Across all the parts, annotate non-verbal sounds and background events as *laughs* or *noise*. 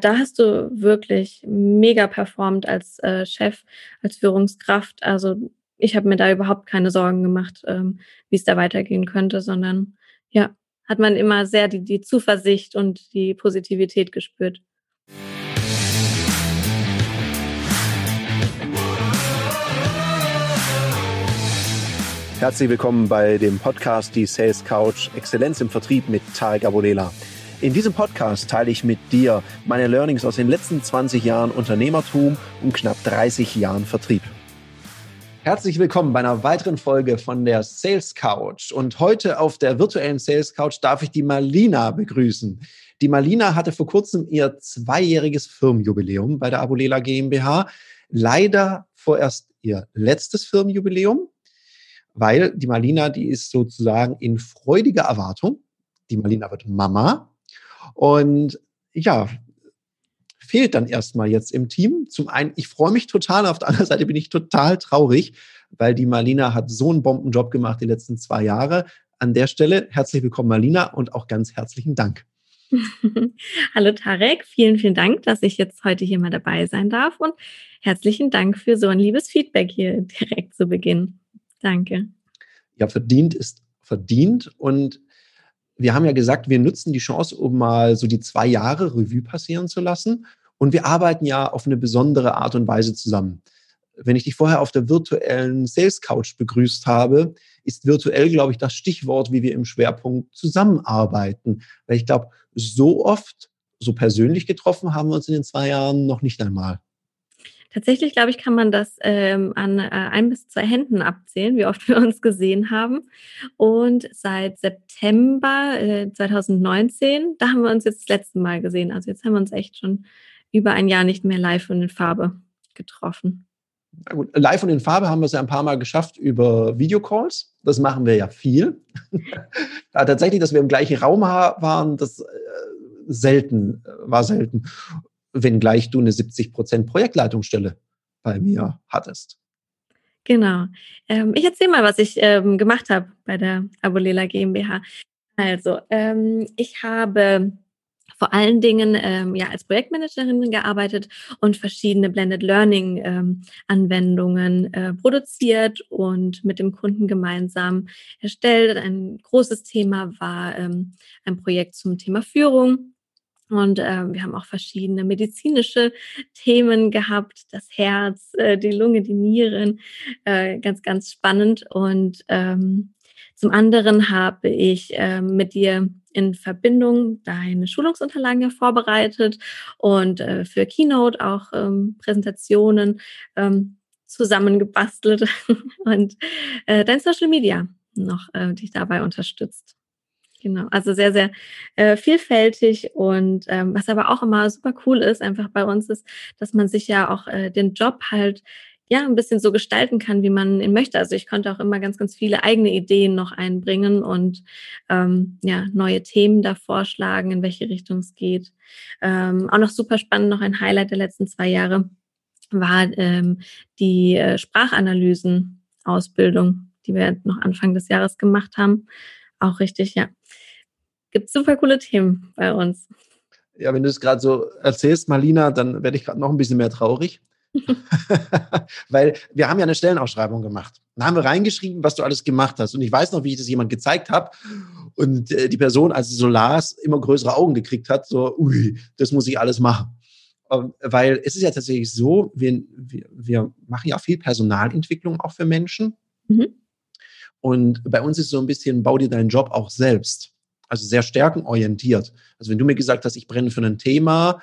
Da hast du wirklich mega performt als äh, Chef, als Führungskraft. Also ich habe mir da überhaupt keine Sorgen gemacht, ähm, wie es da weitergehen könnte, sondern ja, hat man immer sehr die, die Zuversicht und die Positivität gespürt. Herzlich willkommen bei dem Podcast Die Sales Couch Exzellenz im Vertrieb mit Tarek Abodela. In diesem Podcast teile ich mit dir meine Learnings aus den letzten 20 Jahren Unternehmertum und knapp 30 Jahren Vertrieb. Herzlich willkommen bei einer weiteren Folge von der Sales Couch. Und heute auf der virtuellen Sales Couch darf ich die Malina begrüßen. Die Malina hatte vor kurzem ihr zweijähriges Firmenjubiläum bei der Abulela GmbH. Leider vorerst ihr letztes Firmenjubiläum, weil die Malina, die ist sozusagen in freudiger Erwartung. Die Malina wird Mama und ja, fehlt dann erstmal jetzt im Team. Zum einen, ich freue mich total, auf der anderen Seite bin ich total traurig, weil die Marlina hat so einen Bombenjob gemacht die letzten zwei Jahre. An der Stelle herzlich willkommen, Marlina, und auch ganz herzlichen Dank. *laughs* Hallo Tarek, vielen, vielen Dank, dass ich jetzt heute hier mal dabei sein darf und herzlichen Dank für so ein liebes Feedback hier *laughs* direkt zu Beginn. Danke. Ja, verdient ist verdient und wir haben ja gesagt, wir nutzen die Chance, um mal so die zwei Jahre Revue passieren zu lassen. Und wir arbeiten ja auf eine besondere Art und Weise zusammen. Wenn ich dich vorher auf der virtuellen Sales Couch begrüßt habe, ist virtuell, glaube ich, das Stichwort, wie wir im Schwerpunkt zusammenarbeiten. Weil ich glaube, so oft, so persönlich getroffen haben wir uns in den zwei Jahren noch nicht einmal. Tatsächlich, glaube ich, kann man das ähm, an äh, ein bis zwei Händen abzählen, wie oft wir uns gesehen haben. Und seit September äh, 2019, da haben wir uns jetzt das letzte Mal gesehen. Also jetzt haben wir uns echt schon über ein Jahr nicht mehr live und in Farbe getroffen. Na gut, live und in Farbe haben wir es ja ein paar Mal geschafft über Videocalls. Das machen wir ja viel. *laughs* ja, tatsächlich, dass wir im gleichen Raum waren, das äh, selten, äh, war selten wenngleich du eine 70 Prozent Projektleitungsstelle bei mir hattest. Genau. Ähm, ich erzähle mal, was ich ähm, gemacht habe bei der Abolela GmbH. Also, ähm, ich habe vor allen Dingen ähm, ja als Projektmanagerin gearbeitet und verschiedene Blended Learning ähm, Anwendungen äh, produziert und mit dem Kunden gemeinsam erstellt. Ein großes Thema war ähm, ein Projekt zum Thema Führung und äh, wir haben auch verschiedene medizinische Themen gehabt, das Herz, äh, die Lunge, die Nieren, äh, ganz, ganz spannend. Und ähm, zum anderen habe ich äh, mit dir in Verbindung deine Schulungsunterlagen vorbereitet und äh, für Keynote auch ähm, Präsentationen ähm, zusammengebastelt *laughs* und äh, dein Social Media noch äh, dich dabei unterstützt. Genau, also sehr, sehr äh, vielfältig und ähm, was aber auch immer super cool ist, einfach bei uns ist, dass man sich ja auch äh, den Job halt ja ein bisschen so gestalten kann, wie man ihn möchte. Also ich konnte auch immer ganz, ganz viele eigene Ideen noch einbringen und ähm, ja neue Themen da vorschlagen, in welche Richtung es geht. Ähm, auch noch super spannend, noch ein Highlight der letzten zwei Jahre war ähm, die äh, Sprachanalysen-Ausbildung, die wir noch Anfang des Jahres gemacht haben. Auch richtig, ja, gibt super coole Themen bei uns. Ja, wenn du es gerade so erzählst, Marlina, dann werde ich gerade noch ein bisschen mehr traurig. *laughs* *laughs* Weil wir haben ja eine Stellenausschreibung gemacht. Da haben wir reingeschrieben, was du alles gemacht hast. Und ich weiß noch, wie ich das jemand gezeigt habe. Und äh, die Person, als sie so las, immer größere Augen gekriegt hat, so, ui, das muss ich alles machen. Ähm, weil es ist ja tatsächlich so, wir, wir, wir machen ja viel Personalentwicklung auch für Menschen. Mhm. Und bei uns ist so ein bisschen, bau dir deinen Job auch selbst also sehr stärkenorientiert. Also wenn du mir gesagt hast, ich brenne für ein Thema,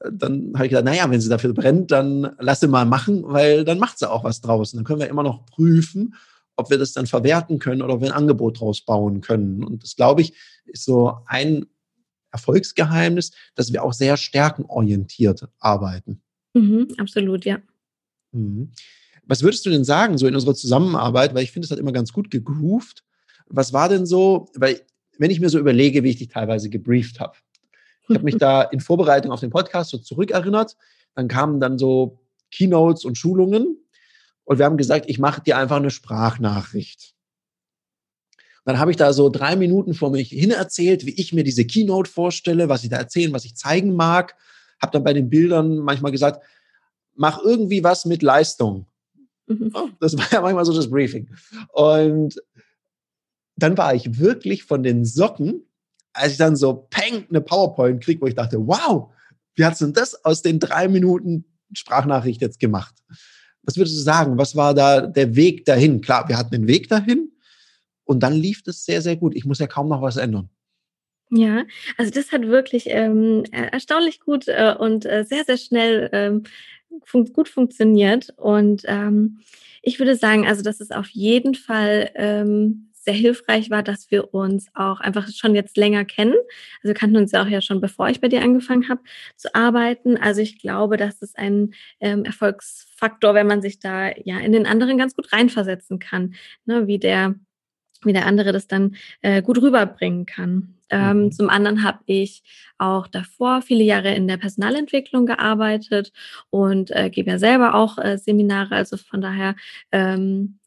äh, dann habe ich gesagt, naja, wenn sie dafür brennt, dann lass sie mal machen, weil dann macht sie auch was draußen. Dann können wir immer noch prüfen, ob wir das dann verwerten können oder ob wir ein Angebot draus bauen können. Und das, glaube ich, ist so ein Erfolgsgeheimnis, dass wir auch sehr stärkenorientiert arbeiten. Mhm, absolut, ja. Mhm. Was würdest du denn sagen, so in unserer Zusammenarbeit, weil ich finde, es hat immer ganz gut gegroovt. Was war denn so, weil wenn ich mir so überlege, wie ich dich teilweise gebrieft habe. Ich habe mich da *laughs* in Vorbereitung auf den Podcast so zurückerinnert. Dann kamen dann so Keynotes und Schulungen. Und wir haben gesagt, ich mache dir einfach eine Sprachnachricht. Dann habe ich da so drei Minuten vor mich hin erzählt, wie ich mir diese Keynote vorstelle, was ich da erzählen, was ich zeigen mag. habe dann bei den Bildern manchmal gesagt, mach irgendwie was mit Leistung. Mhm. Das war ja manchmal so das Briefing. Und dann war ich wirklich von den Socken, als ich dann so peng eine PowerPoint krieg, wo ich dachte, wow, wie hast du denn das aus den drei Minuten Sprachnachricht jetzt gemacht? Was würdest du sagen? Was war da der Weg dahin? Klar, wir hatten den Weg dahin und dann lief das sehr, sehr gut. Ich muss ja kaum noch was ändern. Ja, also das hat wirklich ähm, erstaunlich gut äh, und äh, sehr, sehr schnell ähm, fun gut funktioniert. Und ähm, ich würde sagen, also dass es auf jeden Fall ähm, sehr hilfreich war, dass wir uns auch einfach schon jetzt länger kennen. Also wir kannten uns ja auch ja schon, bevor ich bei dir angefangen habe zu arbeiten. Also ich glaube, das ist ein ähm, Erfolgsfaktor, wenn man sich da ja in den anderen ganz gut reinversetzen kann, ne, wie der wie der andere das dann äh, gut rüberbringen kann. Ähm, mhm. Zum anderen habe ich auch davor viele Jahre in der Personalentwicklung gearbeitet und äh, gebe ja selber auch äh, Seminare. Also von daher ähm,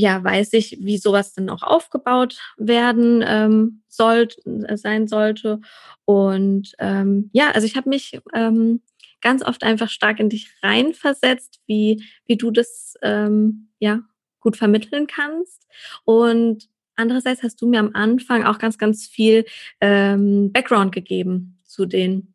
ja, weiß ich, wie sowas dann auch aufgebaut werden ähm, soll, äh, sein sollte. Und ähm, ja, also ich habe mich ähm, ganz oft einfach stark in dich reinversetzt, wie, wie du das ähm, ja gut vermitteln kannst. Und andererseits hast du mir am Anfang auch ganz, ganz viel ähm, Background gegeben zu den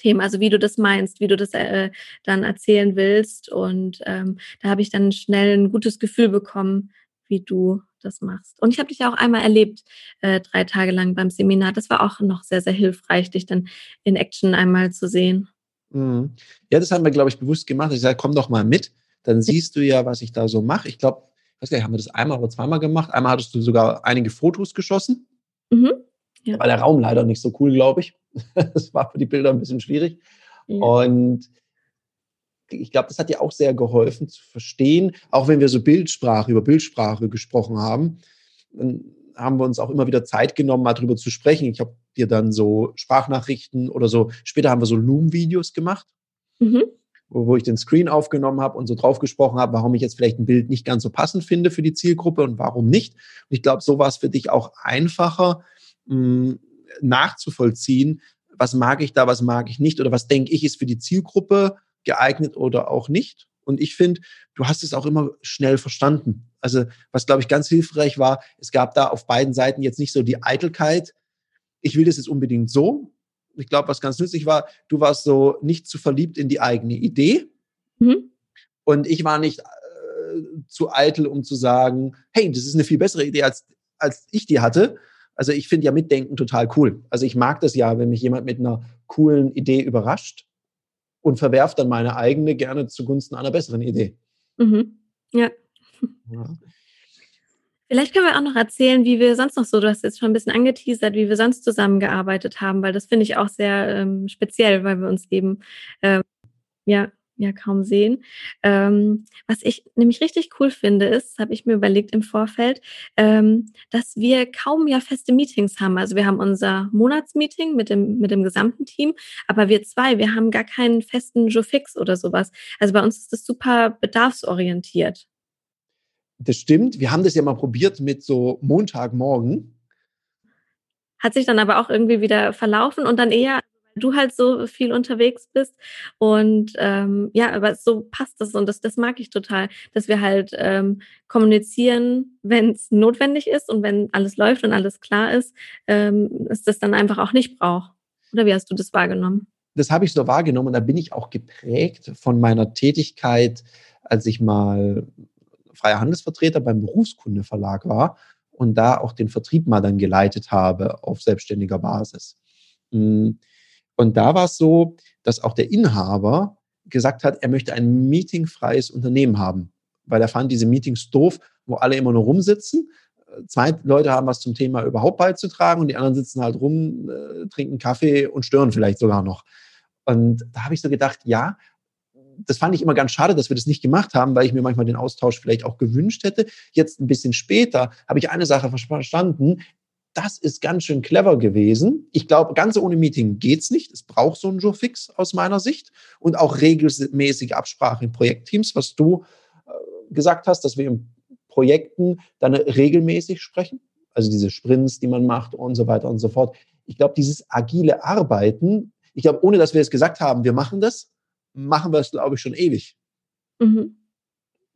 Themen, also wie du das meinst, wie du das äh, dann erzählen willst. Und ähm, da habe ich dann schnell ein gutes Gefühl bekommen, wie du das machst. Und ich habe dich auch einmal erlebt, äh, drei Tage lang beim Seminar. Das war auch noch sehr, sehr hilfreich, dich dann in Action einmal zu sehen. Mhm. Ja, das haben wir, glaube ich, bewusst gemacht. Ich sage, komm doch mal mit. Dann siehst du ja, was ich da so mache. Ich glaube, ich weiß gar nicht, haben wir das einmal oder zweimal gemacht? Einmal hattest du sogar einige Fotos geschossen. Mhm. Ja. Da war der Raum leider nicht so cool, glaube ich. *laughs* Das war für die Bilder ein bisschen schwierig. Ja. Und ich glaube, das hat dir auch sehr geholfen zu verstehen, auch wenn wir so Bildsprache, über Bildsprache gesprochen haben, dann haben wir uns auch immer wieder Zeit genommen, mal drüber zu sprechen. Ich habe dir dann so Sprachnachrichten oder so, später haben wir so Loom-Videos gemacht, mhm. wo, wo, ich den Screen aufgenommen habe und so drauf gesprochen habe, warum ich jetzt vielleicht ein Bild nicht ganz so passend finde für die Zielgruppe und warum nicht. Und ich glaube, so war es für dich auch einfacher mh, hm, nachzuvollziehen, was mag ich da, was mag ich nicht oder was denke ich ist für die Zielgruppe geeignet oder auch nicht. Und ich finde, du hast es auch immer schnell verstanden. Also was, glaube ich, ganz hilfreich war, es gab da auf beiden Seiten jetzt nicht so die Eitelkeit, ich will das jetzt unbedingt so. Ich glaube, was ganz nützlich war, du warst so nicht zu verliebt in die eigene Idee. Mhm. Und ich war nicht äh, zu eitel, um zu sagen, hey, das ist eine viel bessere Idee, als, als ich die hatte. Also ich finde ja Mitdenken total cool. Also ich mag das ja, wenn mich jemand mit einer coolen Idee überrascht und verwerfe dann meine eigene gerne zugunsten einer besseren Idee. Mhm. Ja. ja. Vielleicht können wir auch noch erzählen, wie wir sonst noch so, du hast jetzt schon ein bisschen angeteasert, wie wir sonst zusammengearbeitet haben, weil das finde ich auch sehr ähm, speziell, weil wir uns eben ähm, ja ja kaum sehen. Ähm, was ich nämlich richtig cool finde, ist, habe ich mir überlegt im Vorfeld, ähm, dass wir kaum ja feste Meetings haben. Also wir haben unser Monatsmeeting mit dem, mit dem gesamten Team, aber wir zwei, wir haben gar keinen festen Joe Fix oder sowas. Also bei uns ist das super bedarfsorientiert. Das stimmt. Wir haben das ja mal probiert mit so Montagmorgen. Hat sich dann aber auch irgendwie wieder verlaufen und dann eher du halt so viel unterwegs bist. Und ähm, ja, aber so passt das und das, das mag ich total, dass wir halt ähm, kommunizieren, wenn es notwendig ist und wenn alles läuft und alles klar ist, ähm, ist das dann einfach auch nicht braucht. Oder wie hast du das wahrgenommen? Das habe ich so wahrgenommen und da bin ich auch geprägt von meiner Tätigkeit, als ich mal freier Handelsvertreter beim Berufskundeverlag war und da auch den Vertrieb mal dann geleitet habe auf selbstständiger Basis. Hm, und da war es so, dass auch der Inhaber gesagt hat, er möchte ein meetingfreies Unternehmen haben, weil er fand diese Meetings doof, wo alle immer nur rumsitzen. Zwei Leute haben was zum Thema überhaupt beizutragen und die anderen sitzen halt rum, äh, trinken Kaffee und stören vielleicht sogar noch. Und da habe ich so gedacht, ja, das fand ich immer ganz schade, dass wir das nicht gemacht haben, weil ich mir manchmal den Austausch vielleicht auch gewünscht hätte. Jetzt ein bisschen später habe ich eine Sache verstanden das ist ganz schön clever gewesen. Ich glaube, ganz ohne Meeting geht's nicht. Es braucht so einen Jour-Fix aus meiner Sicht und auch regelmäßige Absprache in Projektteams, was du äh, gesagt hast, dass wir in Projekten dann regelmäßig sprechen. Also diese Sprints, die man macht und so weiter und so fort. Ich glaube, dieses agile Arbeiten ich glaube, ohne dass wir es gesagt haben, wir machen das, machen wir es, glaube ich, schon ewig. Mhm.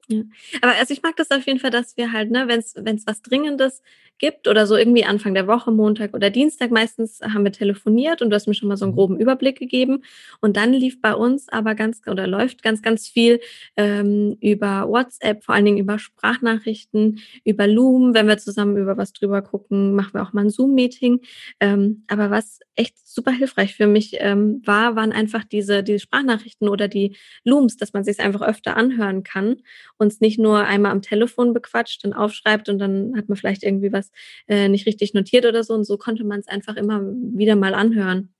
Ja. Aber also ich mag das auf jeden Fall, dass wir halt, ne, wenn es was Dringendes gibt oder so irgendwie Anfang der Woche, Montag oder Dienstag, meistens haben wir telefoniert und du hast mir schon mal so einen mhm. groben Überblick gegeben. Und dann lief bei uns aber ganz oder läuft ganz, ganz viel ähm, über WhatsApp, vor allen Dingen über Sprachnachrichten, über Loom, wenn wir zusammen über was drüber gucken, machen wir auch mal ein Zoom-Meeting. Ähm, aber was echt super hilfreich für mich ähm, war, waren einfach diese, diese Sprachnachrichten oder die Looms, dass man sich einfach öfter anhören kann uns nicht nur einmal am Telefon bequatscht und aufschreibt und dann hat man vielleicht irgendwie was äh, nicht richtig notiert oder so. Und so konnte man es einfach immer wieder mal anhören.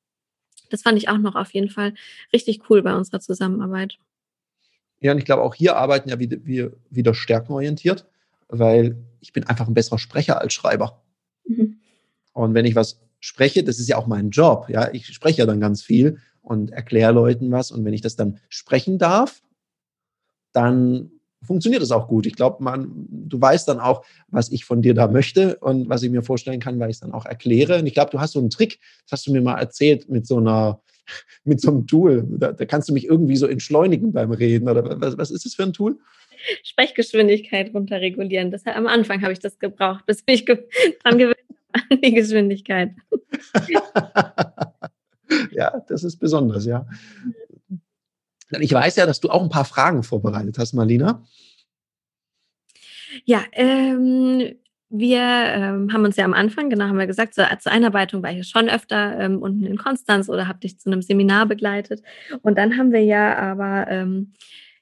Das fand ich auch noch auf jeden Fall richtig cool bei unserer Zusammenarbeit. Ja, und ich glaube, auch hier arbeiten ja wieder, wir wieder stärkenorientiert, weil ich bin einfach ein besserer Sprecher als Schreiber. Mhm. Und wenn ich was spreche, das ist ja auch mein Job. Ja, ich spreche ja dann ganz viel und erkläre Leuten was. Und wenn ich das dann sprechen darf, dann funktioniert es auch gut. Ich glaube, man, du weißt dann auch, was ich von dir da möchte und was ich mir vorstellen kann, weil ich es dann auch erkläre. Und ich glaube, du hast so einen Trick, das hast du mir mal erzählt mit so einer, *laughs* mit so einem Tool. Da, da kannst du mich irgendwie so entschleunigen beim Reden. Oder was, was ist das für ein Tool? Sprechgeschwindigkeit runterregulieren. Das, am Anfang habe ich das gebraucht, bis ich ge *laughs* dran gewöhnt an die Geschwindigkeit. *laughs* ja, das ist besonders, ja. Ich weiß ja, dass du auch ein paar Fragen vorbereitet hast, Marlina. Ja, ähm, wir ähm, haben uns ja am Anfang, genau haben wir gesagt, zur, zur Einarbeitung war ich schon öfter ähm, unten in Konstanz oder habe dich zu einem Seminar begleitet. Und dann haben wir ja aber ähm,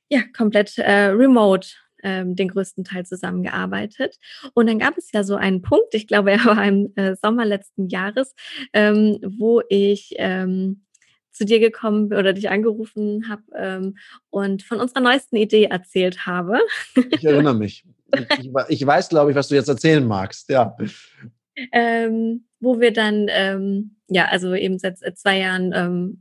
ja, komplett äh, remote ähm, den größten Teil zusammengearbeitet. Und dann gab es ja so einen Punkt, ich glaube, er war im äh, Sommer letzten Jahres, ähm, wo ich ähm, zu dir gekommen oder dich angerufen habe ähm, und von unserer neuesten Idee erzählt habe. Ich erinnere mich. Ich, ich weiß, glaube ich, was du jetzt erzählen magst, ja. Ähm, wo wir dann, ähm, ja, also eben seit zwei Jahren ähm,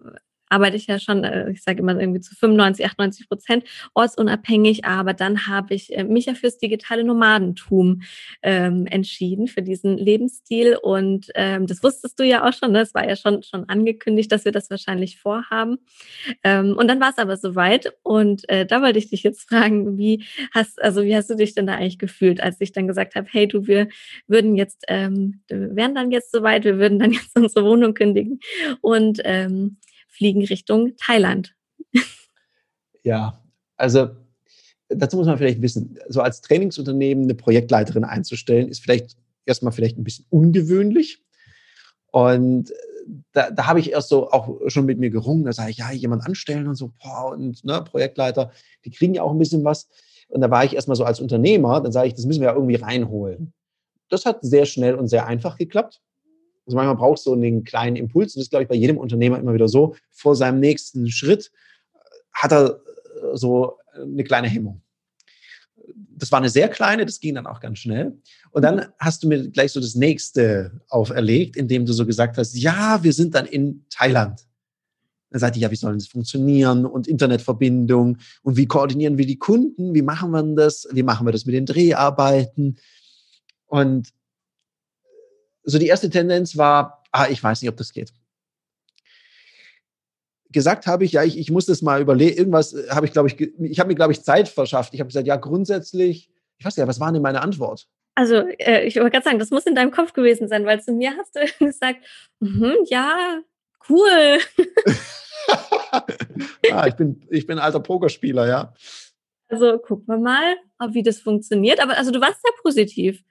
arbeite ich ja schon, äh, ich sage immer irgendwie zu 95, 98 Prozent ortsunabhängig, aber dann habe ich äh, mich ja fürs digitale Nomadentum ähm, entschieden, für diesen Lebensstil. Und ähm, das wusstest du ja auch schon, ne? es war ja schon, schon angekündigt, dass wir das wahrscheinlich vorhaben. Ähm, und dann war es aber soweit. Und äh, da wollte ich dich jetzt *laughs* fragen, wie hast, also wie hast du dich denn da eigentlich gefühlt, als ich dann gesagt habe, hey du, wir würden jetzt, ähm, wären dann jetzt soweit, wir würden dann *laughs* jetzt unsere Wohnung kündigen. Und ähm, fliegen Richtung Thailand. Ja, also dazu muss man vielleicht wissen, so als Trainingsunternehmen eine Projektleiterin einzustellen, ist vielleicht erstmal vielleicht ein bisschen ungewöhnlich. Und da, da habe ich erst so auch schon mit mir gerungen, da sage ich, ja, jemand anstellen und so, boah, und ne, Projektleiter, die kriegen ja auch ein bisschen was. Und da war ich erstmal so als Unternehmer, dann sage ich, das müssen wir ja irgendwie reinholen. Das hat sehr schnell und sehr einfach geklappt. Also manchmal braucht es so einen kleinen Impuls. Und das ist, glaube ich, bei jedem Unternehmer immer wieder so. Vor seinem nächsten Schritt äh, hat er äh, so eine kleine Hemmung. Das war eine sehr kleine, das ging dann auch ganz schnell. Und dann hast du mir gleich so das nächste auferlegt, indem du so gesagt hast, ja, wir sind dann in Thailand. Dann sagte ich, ja, wie soll das funktionieren und Internetverbindung und wie koordinieren wir die Kunden, wie machen wir das, wie machen wir das mit den Dreharbeiten. Und so die erste Tendenz war, ah, ich weiß nicht, ob das geht. Gesagt habe ich, ja, ich, ich muss das mal überlegen. Irgendwas äh, habe ich, glaube ich, ich habe mir, glaube ich, Zeit verschafft. Ich habe gesagt, ja, grundsätzlich, ich weiß ja, was war denn meine Antwort? Also, äh, ich wollte gerade sagen, das muss in deinem Kopf gewesen sein, weil zu mir hast du *laughs* gesagt, mm ja, cool. *laughs* ah, ich bin, ich bin alter Pokerspieler, ja. Also gucken wir mal, wie das funktioniert. Aber also du warst sehr positiv.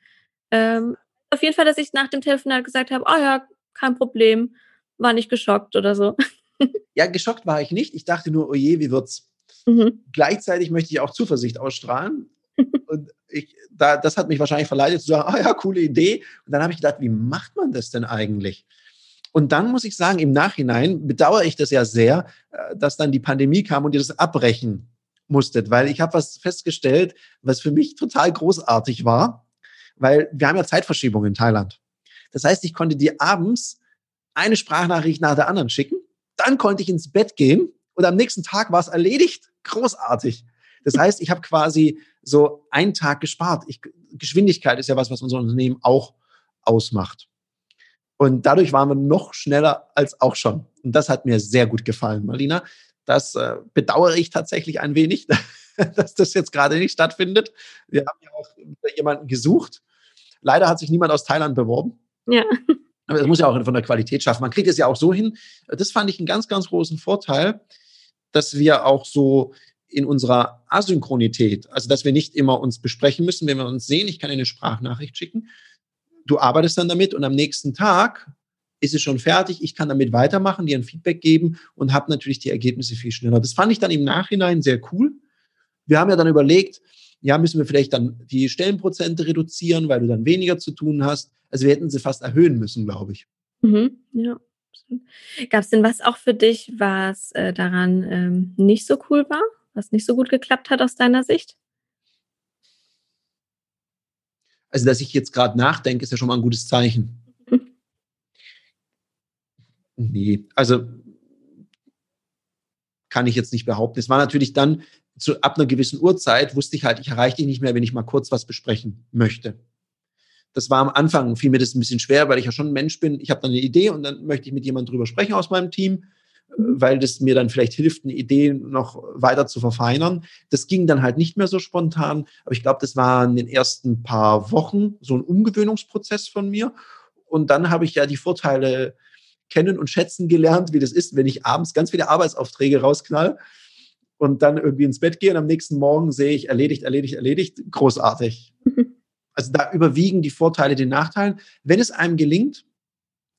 Ähm, auf jeden Fall, dass ich nach dem Telefonat gesagt habe, oh ja, kein Problem, war nicht geschockt oder so. *laughs* Ja, geschockt war ich nicht. Ich dachte nur, oh je, wie wird's? Mhm. Gleichzeitig möchte ich auch Zuversicht ausstrahlen. *laughs* Und ich, da, das hat mich wahrscheinlich verleitet zu sagen, ah ja, coole Idee. Und dann habe ich gedacht, wie macht man das denn eigentlich? Und dann muss ich sagen, im Nachhinein bedauere ich das ja sehr, äh, dass dann die Pandemie kam und ihr das abbrechen musstet, weil ich habe was festgestellt, was für mich total großartig war weil wir haben ja Zeitverschiebung in Thailand. Das heißt, ich konnte dir abends eine Sprachnachricht nach der anderen schicken, dann konnte ich ins Bett gehen und am nächsten Tag war es erledigt. Großartig. Das heißt, ich habe quasi so einen Tag gespart. Ich, Geschwindigkeit ist ja was, was unser Unternehmen auch ausmacht. Und dadurch waren wir noch schneller als auch schon. Und das hat mir sehr gut gefallen, Marlina. Das äh, bedauere ich tatsächlich ein wenig, *laughs* dass das jetzt gerade nicht stattfindet. Wir haben ja auch jemanden gesucht. Leider hat sich niemand aus Thailand beworben. Ja. Aber das muss ja auch von der Qualität schaffen. Man kriegt es ja auch so hin. Das fand ich einen ganz, ganz großen Vorteil, dass wir auch so in unserer Asynchronität, also dass wir nicht immer uns besprechen müssen, wenn wir uns sehen, ich kann eine Sprachnachricht schicken, du arbeitest dann damit und am nächsten Tag ist es schon fertig, ich kann damit weitermachen, dir ein Feedback geben und habe natürlich die Ergebnisse viel schneller. Das fand ich dann im Nachhinein sehr cool. Wir haben ja dann überlegt, ja, müssen wir vielleicht dann die Stellenprozente reduzieren, weil du dann weniger zu tun hast. Also wir hätten sie fast erhöhen müssen, glaube ich. Mhm, ja. Gab es denn was auch für dich, was äh, daran ähm, nicht so cool war, was nicht so gut geklappt hat aus deiner Sicht? Also, dass ich jetzt gerade nachdenke, ist ja schon mal ein gutes Zeichen. Mhm. Nee, also kann ich jetzt nicht behaupten. Es war natürlich dann zu, ab einer gewissen Uhrzeit, wusste ich halt, ich erreiche dich nicht mehr, wenn ich mal kurz was besprechen möchte. Das war am Anfang, fiel mir das ein bisschen schwer, weil ich ja schon ein Mensch bin. Ich habe dann eine Idee und dann möchte ich mit jemandem drüber sprechen aus meinem Team, weil das mir dann vielleicht hilft, eine Idee noch weiter zu verfeinern. Das ging dann halt nicht mehr so spontan, aber ich glaube, das war in den ersten paar Wochen so ein Umgewöhnungsprozess von mir. Und dann habe ich ja die Vorteile kennen und schätzen gelernt, wie das ist, wenn ich abends ganz viele Arbeitsaufträge rausknall und dann irgendwie ins Bett gehe und am nächsten Morgen sehe ich erledigt, erledigt, erledigt. Großartig. *laughs* Also da überwiegen die Vorteile den Nachteilen. Wenn es einem gelingt,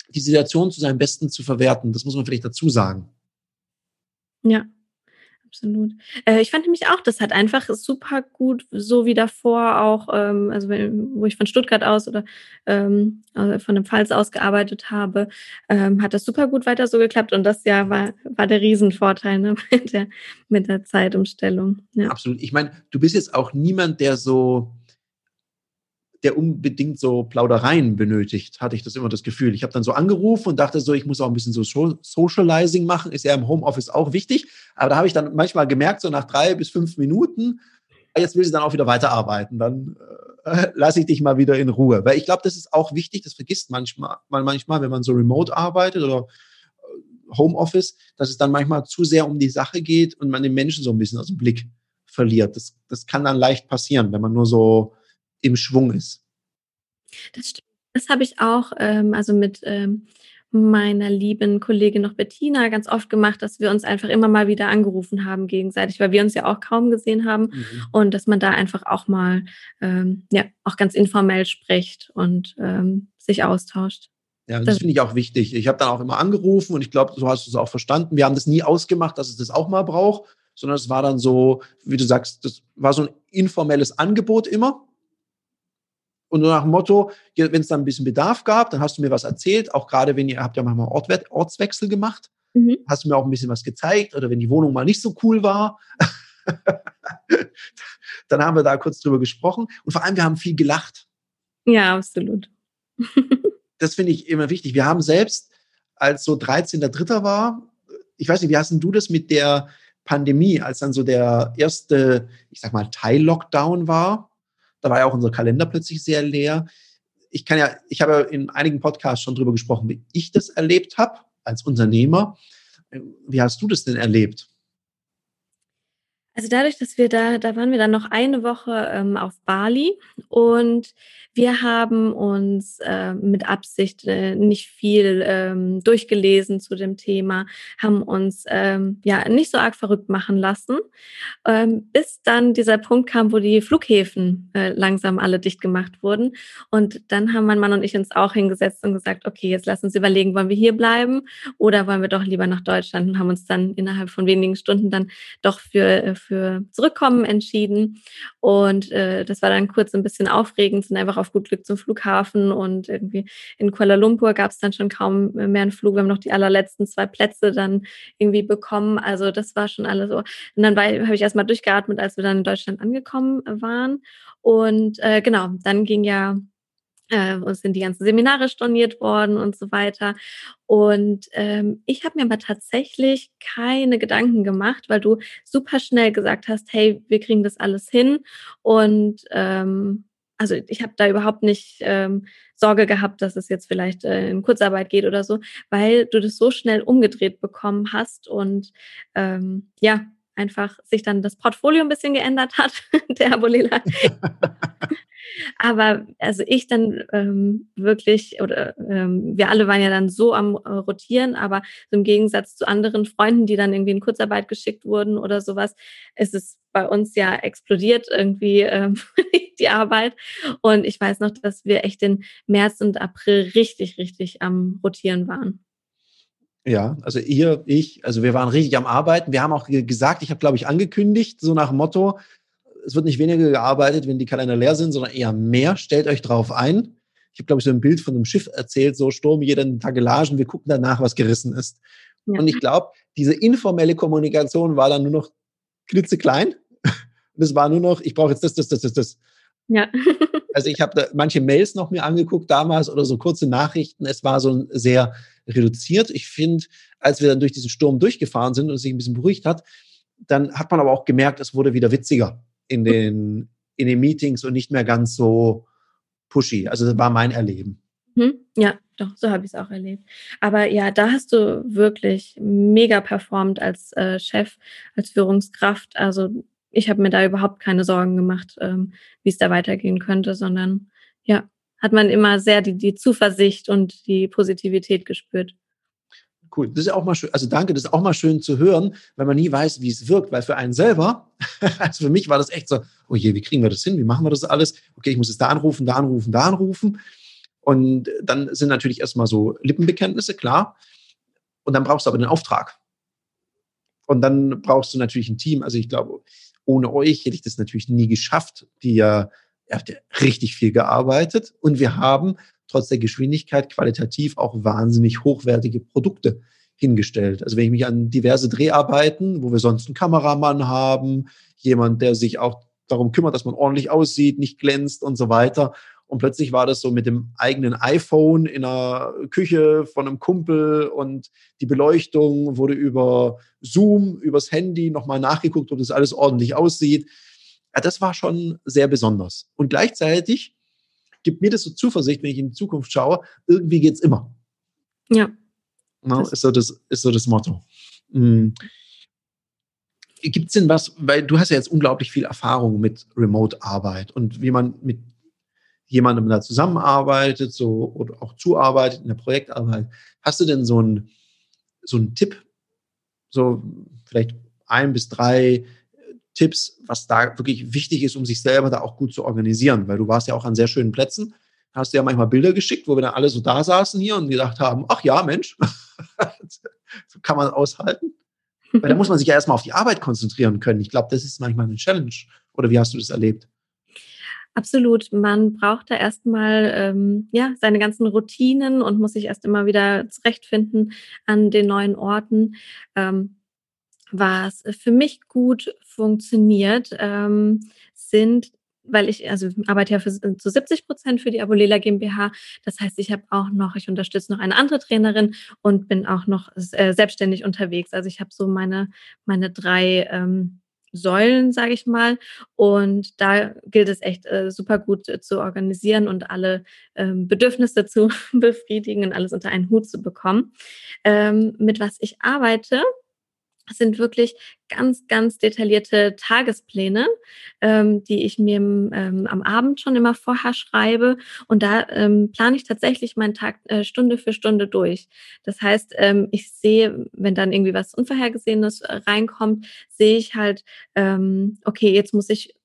die Situation zu seinem Besten zu verwerten, das muss man vielleicht dazu sagen. Ja, absolut. Äh, ich fand nämlich auch, das hat einfach super gut, so wie davor auch, ähm, also wenn, wo ich von Stuttgart aus oder ähm, also von dem Pfalz aus gearbeitet habe, ähm, hat das super gut weiter so geklappt und das ja war, war der Riesenvorteil ne, *laughs* mit, der, mit der Zeitumstellung. Ja. Absolut. Ich meine, du bist jetzt auch niemand, der so der unbedingt so Plaudereien benötigt, hatte ich das immer das Gefühl. Ich habe dann so angerufen und dachte so, ich muss auch ein bisschen so Socializing machen, ist ja im Homeoffice auch wichtig. Aber da habe ich dann manchmal gemerkt, so nach drei bis fünf Minuten, jetzt will sie dann auch wieder weiterarbeiten, dann äh, *laughs* lasse ich dich mal wieder in Ruhe. Weil ich glaube, das ist auch wichtig, das vergisst manchmal, man manchmal, wenn man so remote arbeitet oder äh, Homeoffice, dass es dann manchmal zu sehr um die Sache geht und man den Menschen so ein bisschen aus dem Blick verliert. Das, das kann dann leicht passieren, wenn man nur so im Schwung ist. Das stimmt. Das habe ich auch, ähm, also mit ähm, meiner lieben Kollegin noch Bettina ganz oft gemacht, dass wir uns einfach immer mal wieder angerufen haben gegenseitig, weil wir uns ja auch kaum gesehen haben mhm. und dass man da einfach auch mal ähm, ja auch ganz informell spricht und ähm, sich austauscht. Ja, das, das finde ich auch wichtig. Ich habe dann auch immer angerufen und ich glaube, so hast du es auch verstanden. Wir haben das nie ausgemacht, dass es das auch mal braucht, sondern es war dann so, wie du sagst, das war so ein informelles Angebot immer. Und nach dem Motto, wenn es dann ein bisschen Bedarf gab, dann hast du mir was erzählt, auch gerade wenn ihr habt ja manchmal Ort, Ortswechsel gemacht, mhm. hast du mir auch ein bisschen was gezeigt oder wenn die Wohnung mal nicht so cool war, *laughs* dann haben wir da kurz drüber gesprochen und vor allem wir haben viel gelacht. Ja, absolut. *laughs* das finde ich immer wichtig. Wir haben selbst, als so 13.3. war, ich weiß nicht, wie hast denn du das mit der Pandemie, als dann so der erste, ich sag mal, Teil-Lockdown war? Da war ja auch unser Kalender plötzlich sehr leer. Ich kann ja, ich habe in einigen Podcasts schon drüber gesprochen, wie ich das erlebt habe als Unternehmer. Wie hast du das denn erlebt? Also dadurch, dass wir da, da waren wir dann noch eine Woche ähm, auf Bali und wir haben uns äh, mit Absicht äh, nicht viel ähm, durchgelesen zu dem Thema, haben uns ähm, ja nicht so arg verrückt machen lassen, ähm, bis dann dieser Punkt kam, wo die Flughäfen äh, langsam alle dicht gemacht wurden. Und dann haben mein Mann und ich uns auch hingesetzt und gesagt, okay, jetzt lass uns überlegen, wollen wir hier bleiben oder wollen wir doch lieber nach Deutschland und haben uns dann innerhalb von wenigen Stunden dann doch für, für Zurückkommen entschieden. Und äh, das war dann kurz ein bisschen aufregend, sind einfach auf gut Glück zum Flughafen und irgendwie in Kuala Lumpur gab es dann schon kaum mehr einen Flug. Wir haben noch die allerletzten zwei Plätze dann irgendwie bekommen. Also das war schon alles so. Und dann habe ich erstmal durchgeatmet, als wir dann in Deutschland angekommen waren. Und äh, genau, dann ging ja äh, sind die ganzen Seminare storniert worden und so weiter. Und ähm, ich habe mir aber tatsächlich keine Gedanken gemacht, weil du super schnell gesagt hast, hey, wir kriegen das alles hin und ähm, also ich habe da überhaupt nicht ähm, Sorge gehabt, dass es jetzt vielleicht äh, in Kurzarbeit geht oder so, weil du das so schnell umgedreht bekommen hast und ähm, ja, einfach sich dann das Portfolio ein bisschen geändert hat, *laughs* der Abolela. *laughs* Aber also ich dann ähm, wirklich, oder ähm, wir alle waren ja dann so am äh, Rotieren, aber so im Gegensatz zu anderen Freunden, die dann irgendwie in Kurzarbeit geschickt wurden oder sowas, ist es bei uns ja explodiert irgendwie ähm, *laughs* die Arbeit. Und ich weiß noch, dass wir echt in März und April richtig, richtig am Rotieren waren. Ja, also ihr, ich, also wir waren richtig am Arbeiten. Wir haben auch gesagt, ich habe, glaube ich, angekündigt, so nach Motto, es wird nicht weniger gearbeitet, wenn die Kalender leer sind, sondern eher mehr. Stellt euch drauf ein. Ich habe, glaube ich, so ein Bild von einem Schiff erzählt, so Sturm, jeden Tag Gelagen, wir gucken danach, was gerissen ist. Ja. Und ich glaube, diese informelle Kommunikation war dann nur noch klitzeklein. *laughs* Und es war nur noch, ich brauche jetzt das, das, das, das, das. Ja. *laughs* also ich habe manche Mails noch mir angeguckt damals oder so kurze Nachrichten. Es war so sehr reduziert. Ich finde, als wir dann durch diesen Sturm durchgefahren sind und es sich ein bisschen beruhigt hat, dann hat man aber auch gemerkt, es wurde wieder witziger in den, in den Meetings und nicht mehr ganz so pushy. Also das war mein Erleben. Mhm. Ja, doch, so habe ich es auch erlebt. Aber ja, da hast du wirklich mega performt als äh, Chef, als Führungskraft. Also ich habe mir da überhaupt keine Sorgen gemacht, ähm, wie es da weitergehen könnte, sondern ja, hat man immer sehr die, die Zuversicht und die Positivität gespürt. Cool. Das ist auch mal schön. Also danke, das ist auch mal schön zu hören, weil man nie weiß, wie es wirkt. Weil für einen selber, *laughs* also für mich war das echt so, oh je, wie kriegen wir das hin? Wie machen wir das alles? Okay, ich muss jetzt da anrufen, da anrufen, da anrufen. Und dann sind natürlich erstmal so Lippenbekenntnisse, klar. Und dann brauchst du aber den Auftrag. Und dann brauchst du natürlich ein Team. Also ich glaube, ohne euch hätte ich das natürlich nie geschafft. Die ja, ihr habt ja richtig viel gearbeitet. Und wir haben trotz der Geschwindigkeit qualitativ auch wahnsinnig hochwertige Produkte hingestellt. Also wenn ich mich an diverse Dreharbeiten, wo wir sonst einen Kameramann haben, jemand, der sich auch darum kümmert, dass man ordentlich aussieht, nicht glänzt und so weiter. Und plötzlich war das so mit dem eigenen iPhone in der Küche von einem Kumpel und die Beleuchtung wurde über Zoom, übers Handy nochmal nachgeguckt, ob das alles ordentlich aussieht. Ja, das war schon sehr besonders. Und gleichzeitig gibt mir das so Zuversicht, wenn ich in die Zukunft schaue, irgendwie geht es immer. Ja. No, ist, so das, ist so das Motto. Mhm. Gibt es denn was, weil du hast ja jetzt unglaublich viel Erfahrung mit Remote-Arbeit und wie man mit jemandem da zusammenarbeitet, so oder auch zuarbeitet in der Projektarbeit. Hast du denn so einen so einen Tipp, so vielleicht ein bis drei Tipps, was da wirklich wichtig ist, um sich selber da auch gut zu organisieren, weil du warst ja auch an sehr schönen Plätzen, hast du ja manchmal Bilder geschickt, wo wir dann alle so da saßen hier und gedacht haben, ach ja, Mensch, *laughs* so kann man aushalten. Weil da muss man sich ja erstmal auf die Arbeit konzentrieren können. Ich glaube, das ist manchmal eine Challenge. Oder wie hast du das erlebt? Absolut. Man braucht da erstmal ähm, ja seine ganzen Routinen und muss sich erst immer wieder zurechtfinden an den neuen Orten. Ähm, was für mich gut funktioniert, ähm, sind weil ich, also arbeite ja für, zu 70 Prozent für die Abolela GmbH. Das heißt, ich habe auch noch, ich unterstütze noch eine andere Trainerin und bin auch noch äh, selbstständig unterwegs. Also ich habe so meine, meine drei ähm, Säulen, sage ich mal. Und da gilt es echt äh, super gut äh, zu organisieren und alle ähm, Bedürfnisse zu *laughs* befriedigen und alles unter einen Hut zu bekommen. Ähm, mit was ich arbeite, sind wirklich ganz, ganz detaillierte Tagespläne, ähm, die ich mir ähm, am Abend schon immer vorher schreibe. Und da ähm, plane ich tatsächlich meinen Tag äh, Stunde für Stunde durch. Das heißt, ähm, ich sehe, wenn dann irgendwie was Unvorhergesehenes äh, reinkommt, sehe ich halt, ähm, okay, jetzt muss ich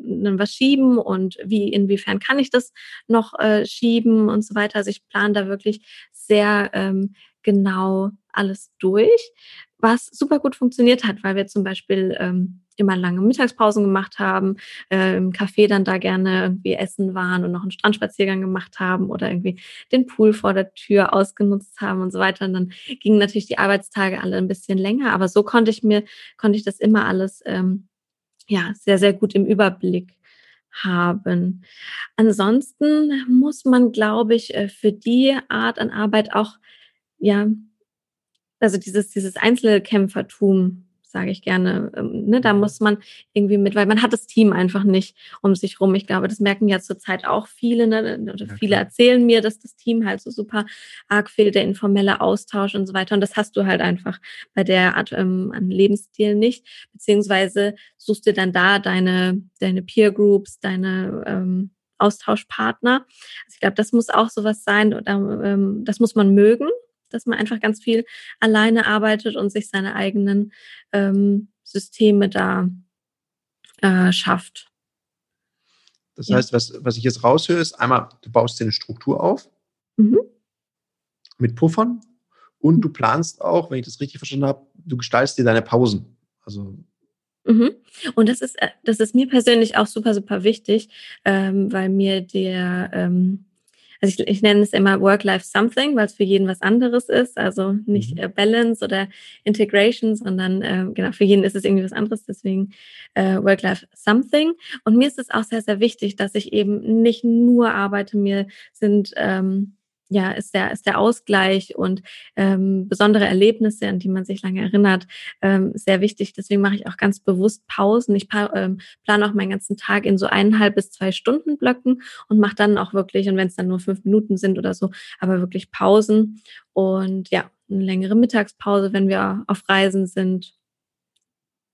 was schieben und wie, inwiefern kann ich das noch äh, schieben und so weiter. Also ich plane da wirklich sehr ähm, genau alles durch was super gut funktioniert hat, weil wir zum Beispiel ähm, immer lange Mittagspausen gemacht haben, äh, im Café dann da gerne irgendwie essen waren und noch einen Strandspaziergang gemacht haben oder irgendwie den Pool vor der Tür ausgenutzt haben und so weiter. Und dann gingen natürlich die Arbeitstage alle ein bisschen länger, aber so konnte ich mir, konnte ich das immer alles ähm, ja sehr, sehr gut im Überblick haben. Ansonsten muss man, glaube ich, äh, für die Art an Arbeit auch ja also dieses, dieses Einzelkämpfertum sage ich gerne. Ähm, ne, da muss man irgendwie mit, weil man hat das Team einfach nicht um sich rum. Ich glaube, das merken ja zurzeit auch viele. Ne? Oder viele erzählen mir, dass das Team halt so super arg fehlt, der informelle Austausch und so weiter. Und das hast du halt einfach bei der Art ähm, an Lebensstil nicht. Beziehungsweise suchst du dann da deine, deine Peer Groups, deine ähm, Austauschpartner. Also ich glaube, das muss auch sowas sein, oder, ähm, das muss man mögen, dass man einfach ganz viel alleine arbeitet und sich seine eigenen ähm, Systeme da äh, schafft. Das heißt, was, was ich jetzt raushöre, ist einmal, du baust dir eine Struktur auf mhm. mit Puffern und du planst auch, wenn ich das richtig verstanden habe, du gestaltest dir deine Pausen. Also Mhm. Und das ist, äh, das ist mir persönlich auch super, super wichtig, ähm, weil mir der, ähm, also ich, ich nenne es immer Work-Life-Something, weil es für jeden was anderes ist. Also nicht mhm. äh, Balance oder Integration, sondern äh, genau, für jeden ist es irgendwie was anderes. Deswegen äh, Work-Life-Something. Und mir ist es auch sehr, sehr wichtig, dass ich eben nicht nur arbeite. Mir sind ähm, ja, ist der, ist der Ausgleich und ähm, besondere Erlebnisse, an die man sich lange erinnert, ähm, sehr wichtig. Deswegen mache ich auch ganz bewusst Pausen. Ich ähm, plane auch meinen ganzen Tag in so eineinhalb bis zwei Stunden Blöcken und mache dann auch wirklich, und wenn es dann nur fünf Minuten sind oder so, aber wirklich Pausen und ja, eine längere Mittagspause, wenn wir auf Reisen sind.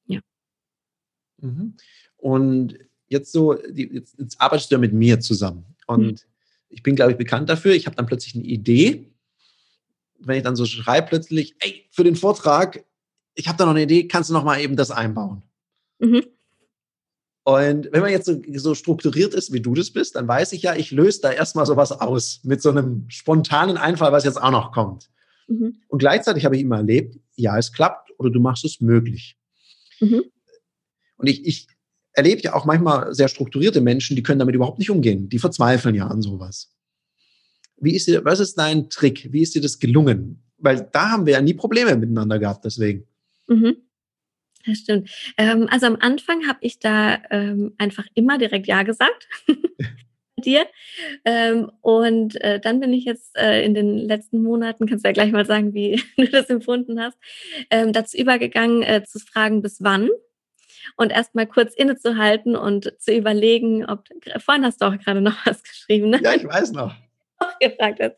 Ja. Mhm. Und jetzt so, jetzt, jetzt arbeitest du ja mit mir zusammen und mhm ich bin, glaube ich, bekannt dafür. Ich habe dann plötzlich eine Idee. Wenn ich dann so schreibe plötzlich, ey, für den Vortrag, ich habe da noch eine Idee, kannst du noch mal eben das einbauen? Mhm. Und wenn man jetzt so, so, strukturiert ist, wie du das bist, dann weiß ich ja, ich löse da erstmal sowas aus mit so einem spontanen Einfall, was jetzt auch noch kommt. Mhm. Und gleichzeitig habe ich immer erlebt, ja, es klappt oder du machst es möglich. Mhm. Und ich, ich erlebe ja auch manchmal sehr strukturierte Menschen, die können damit überhaupt nicht umgehen. Die verzweifeln ja an sowas. Wie ist dir, was ist dein Trick? Wie ist dir das gelungen? Weil da haben wir ja nie Probleme miteinander gehabt, deswegen. Mhm. Das stimmt. Ähm, also am Anfang habe ich da ähm, einfach immer direkt Ja gesagt. *laughs* dir. Ähm, und äh, dann bin ich jetzt äh, in den letzten Monaten, kannst du ja gleich mal sagen, wie *laughs* du das empfunden hast, ähm, dazu übergegangen äh, zu fragen, bis wann und erstmal kurz innezuhalten und zu überlegen, ob, vorhin hast du auch gerade noch *laughs* was geschrieben, ne? Ja, ich weiß noch. *laughs* gefragt hast,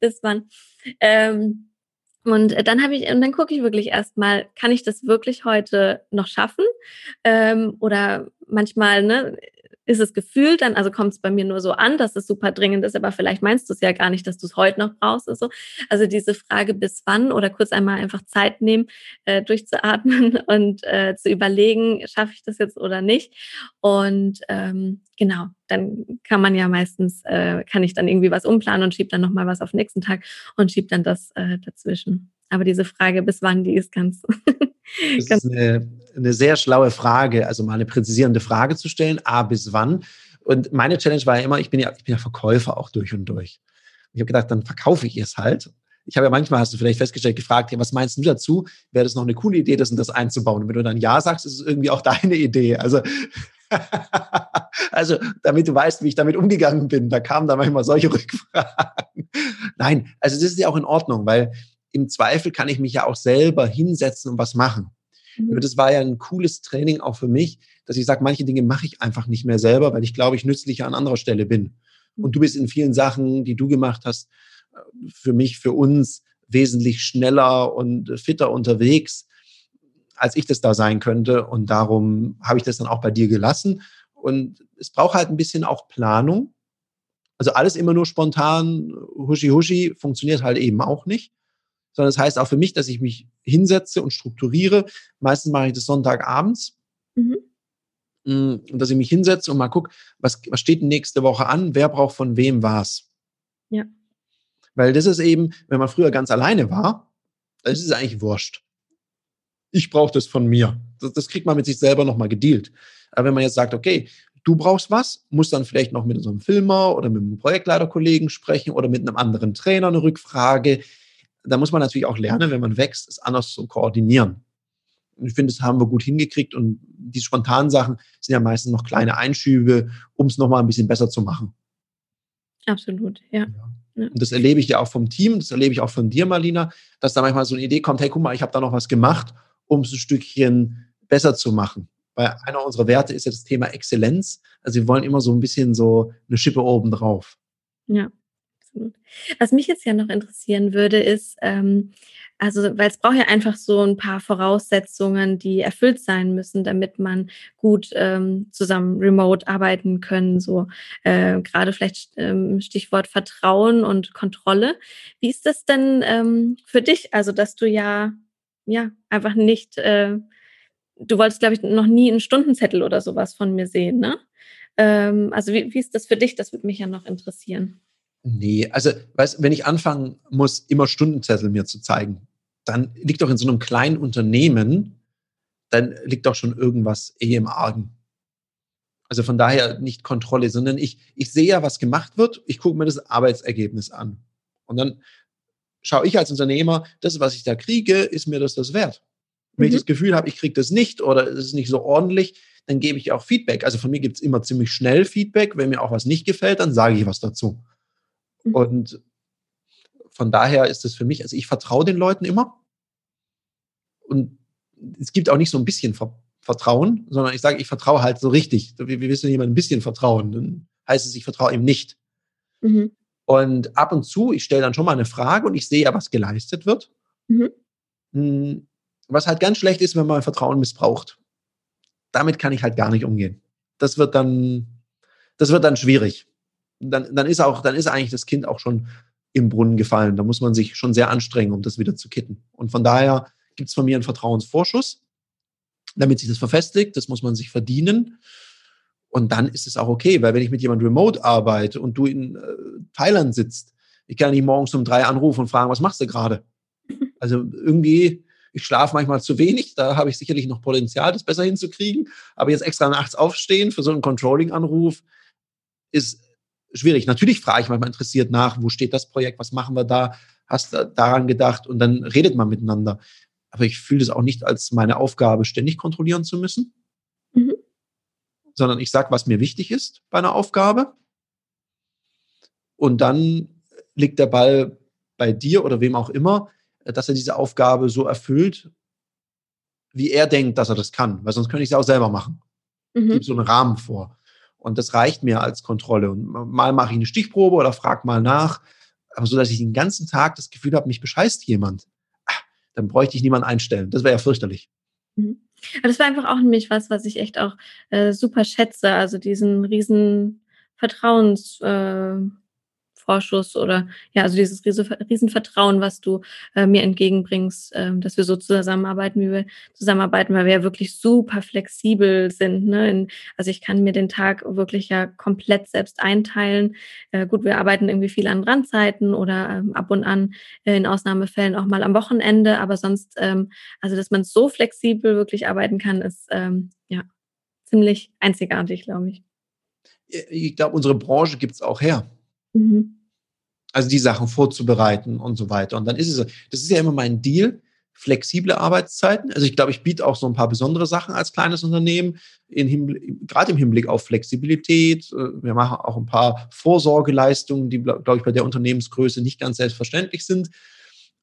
bis wann. Ähm, und dann habe ich, und dann gucke ich wirklich erstmal, kann ich das wirklich heute noch schaffen? Ähm, oder manchmal, ne, ist es gefühlt dann, also kommt es bei mir nur so an, dass es super dringend ist, aber vielleicht meinst du es ja gar nicht, dass du es heute noch brauchst. Also, also diese Frage bis wann oder kurz einmal einfach Zeit nehmen, äh, durchzuatmen *laughs* und äh, zu überlegen, schaffe ich das jetzt oder nicht. Und ähm, genau, dann kann man ja meistens, äh, kann ich dann irgendwie was umplanen und schiebe dann nochmal was auf den nächsten Tag und schiebe dann das äh, dazwischen. Aber diese Frage, bis wann, die ist ganz. *laughs* das ist eine, eine sehr schlaue Frage, also mal eine präzisierende Frage zu stellen. A, bis wann? Und meine Challenge war ja immer, ich bin ja, ich bin ja Verkäufer auch durch und durch. Ich habe gedacht, dann verkaufe ich es halt. Ich habe ja manchmal, hast du vielleicht festgestellt, gefragt, was meinst du dazu? Wäre das noch eine coole Idee, das und das einzubauen? Und wenn du dann Ja sagst, ist es irgendwie auch deine Idee. Also, *laughs* also damit du weißt, wie ich damit umgegangen bin, da kamen da manchmal solche *laughs* Rückfragen. Nein, also das ist ja auch in Ordnung, weil im Zweifel kann ich mich ja auch selber hinsetzen und was machen. Mhm. Das war ja ein cooles Training auch für mich, dass ich sage, manche Dinge mache ich einfach nicht mehr selber, weil ich glaube, ich nützlicher an anderer Stelle bin. Mhm. Und du bist in vielen Sachen, die du gemacht hast, äh, für mich, für uns wesentlich schneller und fitter unterwegs, als ich das da sein könnte. Und darum habe ich das dann auch bei dir gelassen. Und es braucht halt ein bisschen auch Planung. Also alles immer nur spontan, huschi huschi, funktioniert halt eben auch nicht sondern es das heißt auch für mich, dass ich mich hinsetze und strukturiere. Meistens mache ich das Sonntagabends. Mhm. Mm, und dass ich mich hinsetze und mal gucke, was, was steht nächste Woche an, wer braucht von wem was. Ja. Weil das ist eben, wenn man früher ganz alleine war, dann ist es eigentlich wurscht. Ich brauche das von mir. Das, das kriegt man mit sich selber nochmal gedealt. Aber wenn man jetzt sagt, okay, du brauchst was, muss dann vielleicht noch mit einem Filmer oder mit einem Projektleiterkollegen sprechen oder mit einem anderen Trainer eine Rückfrage da muss man natürlich auch lernen, wenn man wächst, es anders zu koordinieren. Und ich finde, das haben wir gut hingekriegt und die spontanen Sachen sind ja meistens noch kleine Einschübe, um es nochmal ein bisschen besser zu machen. Absolut, ja. ja. Und das erlebe ich ja auch vom Team, das erlebe ich auch von dir, Marlina, dass da manchmal so eine Idee kommt, hey, guck mal, ich habe da noch was gemacht um es ein Stückchen besser zu machen. Weil einer unserer Werte ist ja das Thema Exzellenz. Also wir wollen immer so ein bisschen so eine Schippe oben drauf. Ja, absolut. Was mich jetzt ja noch interessieren würde, ist, ähm, also, weil es braucht ja einfach so ein paar Voraussetzungen, die erfüllt sein müssen, damit man gut ähm, zusammen remote arbeiten können. So äh, gerade vielleicht ähm, Stichwort Vertrauen und Kontrolle. Wie ist das denn ähm, für dich? Also, dass du ja ja einfach nicht, äh, du wolltest, glaube ich, noch nie einen Stundenzettel oder sowas von mir sehen, ne? Ähm, also, wie, wie ist das für dich? Das würde mich ja noch interessieren. Nee, also, weißt, wenn ich anfangen muss, immer Stundenzettel mir zu zeigen, dann liegt doch in so einem kleinen Unternehmen, dann liegt doch schon irgendwas eh im Argen. Also von daher nicht Kontrolle, sondern ich, ich sehe ja, was gemacht wird, ich gucke mir das Arbeitsergebnis an. Und dann schaue ich als Unternehmer, das, was ich da kriege, ist mir das das wert. Wenn mhm. ich das Gefühl habe, ich kriege das nicht oder es ist nicht so ordentlich, dann gebe ich auch Feedback. Also von mir gibt es immer ziemlich schnell Feedback. Wenn mir auch was nicht gefällt, dann sage ich was dazu. Mhm. Und von daher ist es für mich, also ich vertraue den Leuten immer. Und es gibt auch nicht so ein bisschen Vertrauen, sondern ich sage, ich vertraue halt so richtig. Wie, wie willst du jemandem ein bisschen vertrauen? Dann heißt es, ich vertraue ihm nicht. Mhm. Und ab und zu, ich stelle dann schon mal eine Frage und ich sehe ja, was geleistet wird. Mhm. Hm, was halt ganz schlecht ist, wenn man Vertrauen missbraucht. Damit kann ich halt gar nicht umgehen. Das wird dann, das wird dann schwierig. Dann, dann ist auch, dann ist eigentlich das Kind auch schon im Brunnen gefallen. Da muss man sich schon sehr anstrengen, um das wieder zu kitten. Und von daher gibt es von mir einen Vertrauensvorschuss, damit sich das verfestigt. Das muss man sich verdienen. Und dann ist es auch okay, weil wenn ich mit jemandem remote arbeite und du in äh, Thailand sitzt, ich kann nicht morgens um drei anrufen und fragen, was machst du gerade? *laughs* Also irgendwie, ich schlafe manchmal zu wenig, da habe ich sicherlich noch Potenzial, das besser hinzukriegen. Aber jetzt extra nachts aufstehen für so einen Controlling-Anruf ist schwierig. Natürlich frage ich manchmal interessiert nach, wo steht das Projekt, was machen wir da, hast du daran gedacht und dann redet man miteinander. Aber ich fühle es auch nicht als meine Aufgabe, ständig kontrollieren zu müssen, mhm. sondern ich sage, was mir wichtig ist bei einer Aufgabe. Und dann liegt der Ball bei dir oder wem auch immer, dass er diese Aufgabe so erfüllt, wie er denkt, dass er das kann. Weil sonst könnte ich es auch selber machen. Mhm. Ich gebe so einen Rahmen vor. Und das reicht mir als Kontrolle. Und mal mache ich eine Stichprobe oder frage mal nach, aber so, dass ich den ganzen Tag das Gefühl habe, mich bescheißt jemand, ah, dann bräuchte ich niemanden einstellen. Das wäre ja fürchterlich. Mhm. Aber das war einfach auch nämlich was, was ich echt auch äh, super schätze. Also diesen riesen Vertrauens, äh, Vorschuss oder ja, also dieses Riesenvertrauen, was du äh, mir entgegenbringst, äh, dass wir so zusammenarbeiten, wie wir zusammenarbeiten, weil wir ja wirklich super flexibel sind. Ne? In, also ich kann mir den Tag wirklich ja komplett selbst einteilen. Äh, gut, wir arbeiten irgendwie viel an Randzeiten oder ähm, ab und an äh, in Ausnahmefällen auch mal am Wochenende, aber sonst, ähm, also dass man so flexibel wirklich arbeiten kann, ist ähm, ja ziemlich einzigartig, glaube ich. Ich glaube, unsere Branche gibt es auch her. Mhm also die Sachen vorzubereiten und so weiter. Und dann ist es, das ist ja immer mein Deal, flexible Arbeitszeiten. Also ich glaube, ich biete auch so ein paar besondere Sachen als kleines Unternehmen, gerade im Hinblick auf Flexibilität. Äh, wir machen auch ein paar Vorsorgeleistungen, die, glaube ich, bei der Unternehmensgröße nicht ganz selbstverständlich sind.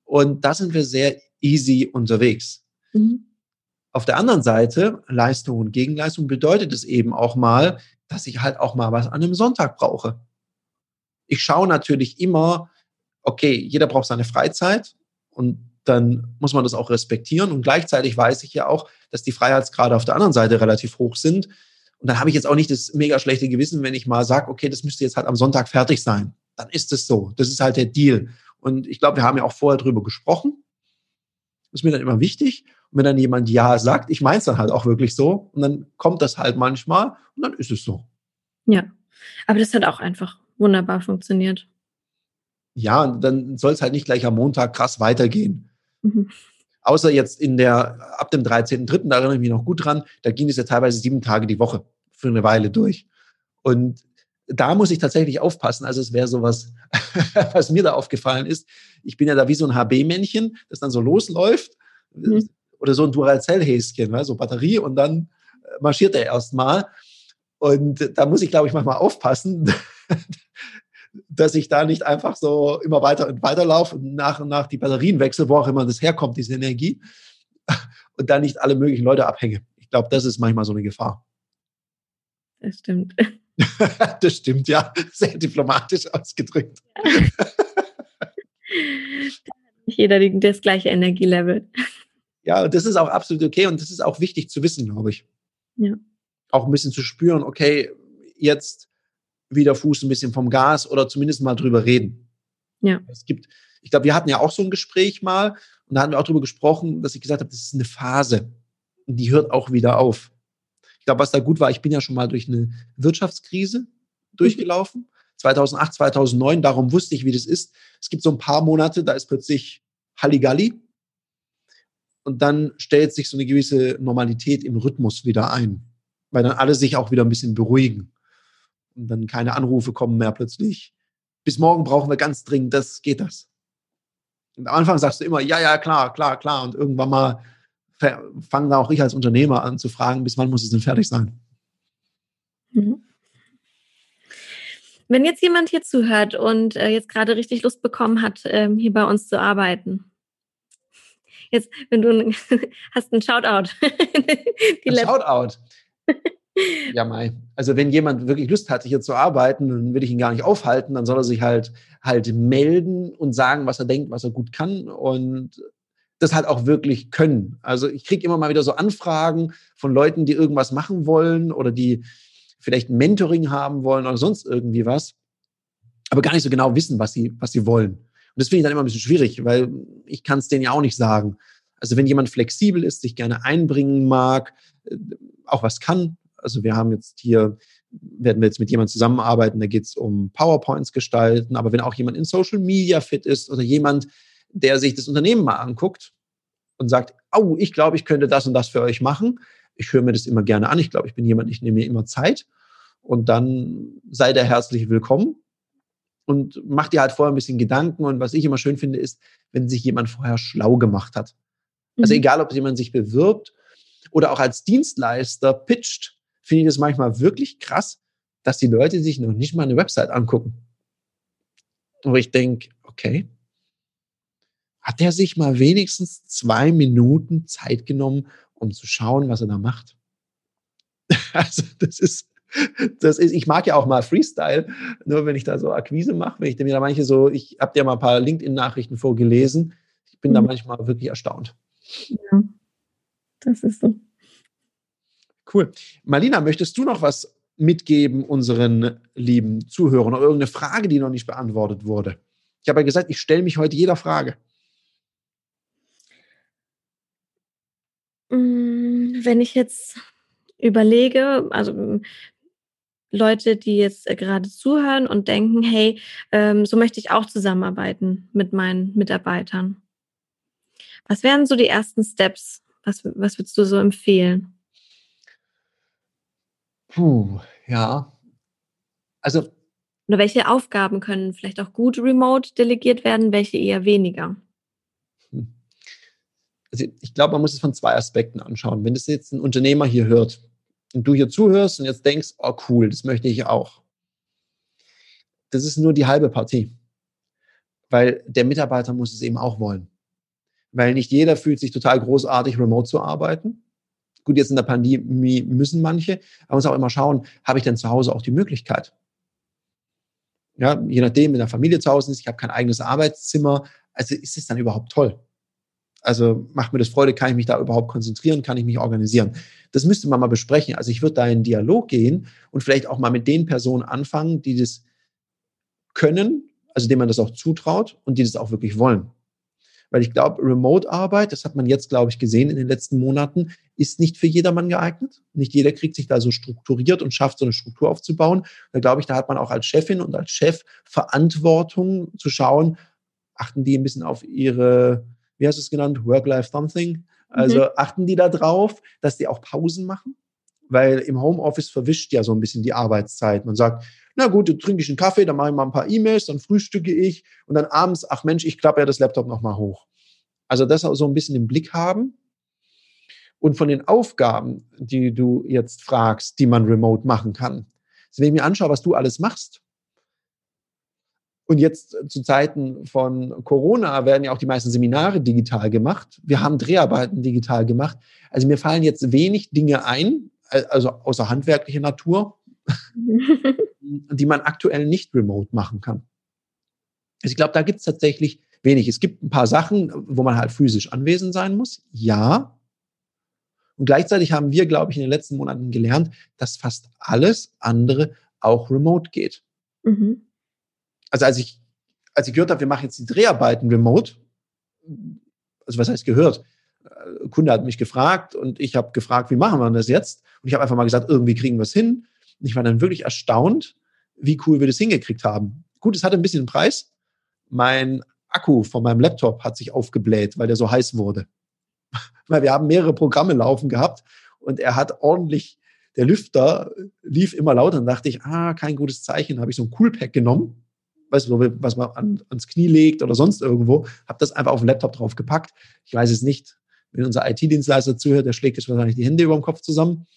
Und da sind wir sehr easy unterwegs. Mhm. Auf der anderen Seite, Leistung und Gegenleistung bedeutet es eben auch mal, dass ich halt auch mal was an einem Sonntag brauche ich schaue natürlich immer, okay, jeder braucht seine Freizeit und dann muss man das auch respektieren. Und gleichzeitig weiß ich ja auch, dass die Freiheitsgrade auf der anderen Seite relativ hoch sind. Und dann habe ich jetzt auch nicht das mega schlechte Gewissen, wenn ich mal sage, okay, das müsste jetzt halt am Sonntag fertig sein. Dann ist es so. Das ist halt der Deal. Und ich glaube, wir haben ja auch vorher drüber gesprochen. Das ist mir dann immer wichtig. Und wenn dann jemand Ja sagt, ich meine es dann halt auch wirklich so. Und dann kommt das halt manchmal und dann ist es so. Ja, aber das hat auch einfach wunderbar funktioniert. Ja, dann soll es halt nicht gleich am Montag krass weitergehen. Mhm. Außer jetzt in der, ab dem 13.3., da erinnere ich mich noch gut dran, da ging es ja teilweise sieben Tage die Woche für eine Weile durch. Und da muss ich tatsächlich aufpassen. Also es wäre sowas, *laughs* was mir da aufgefallen ist. Ich bin ja da wie so ein HB-Männchen, das dann so losläuft. Mhm. Oder so ein Duracell-Häschen, ne? so Batterie und dann marschiert er erstmal. Und da muss ich, glaube ich, manchmal aufpassen, *laughs* dass ich da nicht einfach so immer weiter und weiter laufe und nach und nach die Batterien wechsle, wo auch immer das herkommt, diese Energie. *laughs* und da nicht alle möglichen Leute abhänge. Ich glaube, das ist manchmal so eine Gefahr. Das stimmt. *laughs* das stimmt, ja. Sehr diplomatisch ausgedrückt. nicht jeder das gleiche Energielevel. Ja, das ist auch absolut okay und das ist auch wichtig zu wissen, glaube ich. Ja. Auch ein bisschen zu spüren, okay, jetzt wieder Fuß ein bisschen vom Gas oder zumindest mal drüber reden. Ja. Es gibt, ich glaube, wir hatten ja auch so ein Gespräch mal und da hatten wir auch drüber gesprochen, dass ich gesagt habe, das ist eine Phase und die hört auch wieder auf. Ich glaube, was da gut war, ich bin ja schon mal durch eine Wirtschaftskrise durchgelaufen. 2008, 2009, darum wusste ich, wie das ist. Es gibt so ein paar Monate, da ist plötzlich Halligalli. Und dann stellt sich so eine gewisse Normalität im Rhythmus wieder ein, weil dann alle sich auch wieder ein bisschen beruhigen. Und dann keine Anrufe kommen mehr plötzlich. Bis morgen brauchen wir ganz dringend, das geht das. Und am Anfang sagst du immer, ja, ja, klar, klar, klar. Und irgendwann mal fangen da auch ich als Unternehmer an zu fragen, bis wann muss es denn fertig sein? Mhm. Wenn jetzt jemand hier zuhört und äh, jetzt gerade richtig Lust bekommen hat, ähm, hier bei uns zu arbeiten, jetzt, wenn du *laughs* hast einen Shoutout. *laughs* ein Shoutout. *laughs* ja, Mai. Also wenn jemand wirklich Lust hat, hier zu arbeiten, dann will ich ihn gar nicht aufhalten, dann soll er sich halt halt melden und sagen, was er denkt, was er gut kann und das halt auch wirklich können. Also ich kriege immer mal wieder so Anfragen von Leuten, die irgendwas machen wollen oder die vielleicht ein Mentoring haben wollen oder sonst irgendwie was, aber gar nicht so genau wissen, was sie, was sie wollen. Und das finde ich dann immer ein bisschen schwierig, weil ich kann es denen ja auch nicht sagen. Also wenn jemand flexibel ist, sich gerne einbringen mag, äh, auch was kann. Also wir haben jetzt hier, werden wir jetzt mit jemandem zusammenarbeiten, da geht es um PowerPoints gestalten, aber wenn auch jemand in Social Media fit ist oder jemand, der sich das Unternehmen mal anguckt und sagt, oh, ich glaube, ich könnte das und das für euch machen. Ich höre mir das immer gerne an. Ich glaube, ich bin jemand, ich nehme mir immer Zeit und dann sei der herzlich willkommen und mach dir halt vorher ein bisschen Gedanken. Und was ich immer schön finde, ist, wenn sich jemand vorher schlau gemacht hat. Also mhm. egal, ob jemand sich bewirbt oder auch als Dienstleister pitcht, finde ich das manchmal wirklich krass, dass die Leute sich noch nicht mal eine Website angucken. Wo ich denke, okay, hat der sich mal wenigstens zwei Minuten Zeit genommen, um zu schauen, was er da macht? *laughs* Also das ist, das ist, ich mag ja auch mal Freestyle, nur wenn ich da so Akquise mache, wenn ich mir da manche so, ich habe dir mal ein paar LinkedIn-Nachrichten vorgelesen, ich bin mhm. da manchmal wirklich erstaunt. Ja, das ist so. Cool. Marlina, möchtest du noch was mitgeben unseren lieben Zuhörern oder irgendeine Frage, die noch nicht beantwortet wurde? Ich habe ja gesagt, ich stelle mich heute jeder Frage. Mm, wenn ich jetzt überlege, also Leute, die jetzt äh, gerade zuhören und denken, hey, ähm, so möchte ich auch zusammenarbeiten mit meinen Mitarbeitern. Was wären so die ersten Steps? Was, was würdest du so empfehlen? Puh, ja. Also. Oder welche Aufgaben können vielleicht auch gut remote delegiert werden, welche eher weniger? Hm. Also ich glaube, man muss es von zwei Aspekten anschauen. Wenn das jetzt ein Unternehmer hier hört, und du hier zuhörst und jetzt denkst, oh cool, das möchte ich auch. Das ist nur die halbe Partie. Weil der Mitarbeiter muss es eben auch wollen. Weil nicht jeder fühlt sich total großartig, remote zu arbeiten. Gut, jetzt in der Pandemie müssen manche, aber man muss auch immer schauen, habe ich denn zu Hause auch die Möglichkeit? Ja, je nachdem, wenn der Familie zu Hause ist, ich habe kein eigenes Arbeitszimmer, also ist es dann überhaupt toll? Also macht mir das Freude, kann ich mich da überhaupt konzentrieren, kann ich mich organisieren? Das müsste man mal besprechen. Also ich würde da in Dialog gehen und vielleicht auch mal mit den Personen anfangen, die das können, also denen man das auch zutraut und die das auch wirklich wollen. Weil ich glaube, Remote-Arbeit, das hat man jetzt, glaube ich, gesehen in den letzten Monaten, ist nicht für jedermann geeignet. Nicht jeder kriegt sich da so strukturiert und schafft, so eine Struktur aufzubauen. Da glaube ich, da hat man auch als Chefin und als Chef Verantwortung zu schauen, achten die ein bisschen auf ihre wie hast du es genannt, Work-Life-Something. Also mhm. achten die da drauf, dass die auch Pausen machen? Weil im Homeoffice verwischt ja so ein bisschen die Arbeitszeit. Man sagt, na gut, dann trinke ich einen Kaffee, dann mache ich mal ein paar E-Mails, dann frühstücke ich und dann abends, ach Mensch, ich klappe ja das Laptop nochmal hoch. Also das auch so ein bisschen im Blick haben. Und von den Aufgaben, die du jetzt fragst, die man remote machen kann. Also wenn ich mir anschaue, was du alles machst, Und jetzt zu Zeiten von Corona werden ja auch die meisten Seminare digital gemacht. Wir haben Dreharbeiten digital gemacht. Also mir fallen jetzt wenig Dinge ein, also außer handwerklicher Natur, *laughs* die man aktuell nicht remote machen kann. Also ich glaube, da gibt es tatsächlich wenig. Es gibt ein paar Sachen, wo man halt physisch anwesend sein muss. Ja. Und gleichzeitig haben wir, glaube ich, in den letzten Monaten gelernt, dass fast alles andere auch remote geht. Mhm. Also als ich, als ich gehört habe, wir machen jetzt die Dreharbeiten remote, also was heißt gehört? Ein Kunde hat mich gefragt und ich habe gefragt, wie machen wir das jetzt? Und ich habe einfach mal gesagt, irgendwie kriegen wir es hin. Und ich war dann wirklich erstaunt, wie cool wir das hingekriegt haben. Gut, es hatte ein bisschen einen Preis. Mein Akku von meinem Laptop hat sich aufgebläht, weil der so heiß wurde. *laughs* weil wir haben mehrere Programme laufen gehabt und er hat ordentlich, der Lüfter lief immer lauter. Dann dachte ich, ah, kein gutes Zeichen. Habe ich so ein Coolpack genommen, weißt du, was man an, ans Knie legt oder sonst irgendwo, habe das einfach auf den Laptop drauf gepackt. Ich weiß es nicht. Wenn unser IT-Dienstleister zuhört, der schlägt jetzt wahrscheinlich die Hände über dem Kopf zusammen.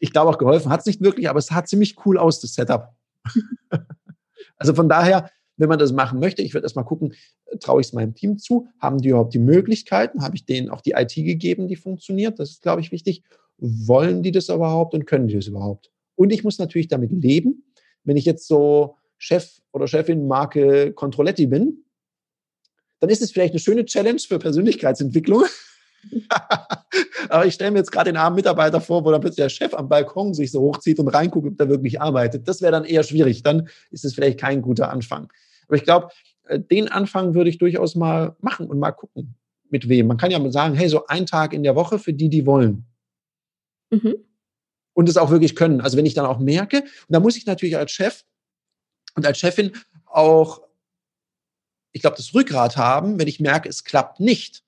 Ich glaube auch geholfen hat es nicht wirklich, aber es sah ziemlich cool aus, das Setup. *laughs* also von daher, wenn man das machen möchte, ich werde erstmal gucken, traue ich es meinem Team zu? Haben die überhaupt die Möglichkeiten? Habe ich denen auch die IT gegeben, die funktioniert? Das ist, glaube ich, wichtig. Wollen die das überhaupt und können die das überhaupt? Und ich muss natürlich damit leben, wenn ich jetzt so Chef oder Chefin Marke Controletti bin, dann ist es vielleicht eine schöne Challenge für Persönlichkeitsentwicklung. *laughs* *laughs* Aber ich stelle mir jetzt gerade den armen Mitarbeiter vor, wo dann plötzlich der Chef am Balkon sich so hochzieht und reinguckt, ob der wirklich arbeitet. Das wäre dann eher schwierig. Dann ist es vielleicht kein guter Anfang. Aber ich glaube, äh, den Anfang würde ich durchaus mal machen und mal gucken, mit wem. Man kann ja mal sagen, hey, so ein Tag in der Woche für die, die wollen. Mhm. Und es auch wirklich können. Also wenn ich dann auch merke, und da muss ich natürlich als Chef und als Chefin auch, ich glaube, das Rückgrat haben, wenn ich merke, es klappt nicht.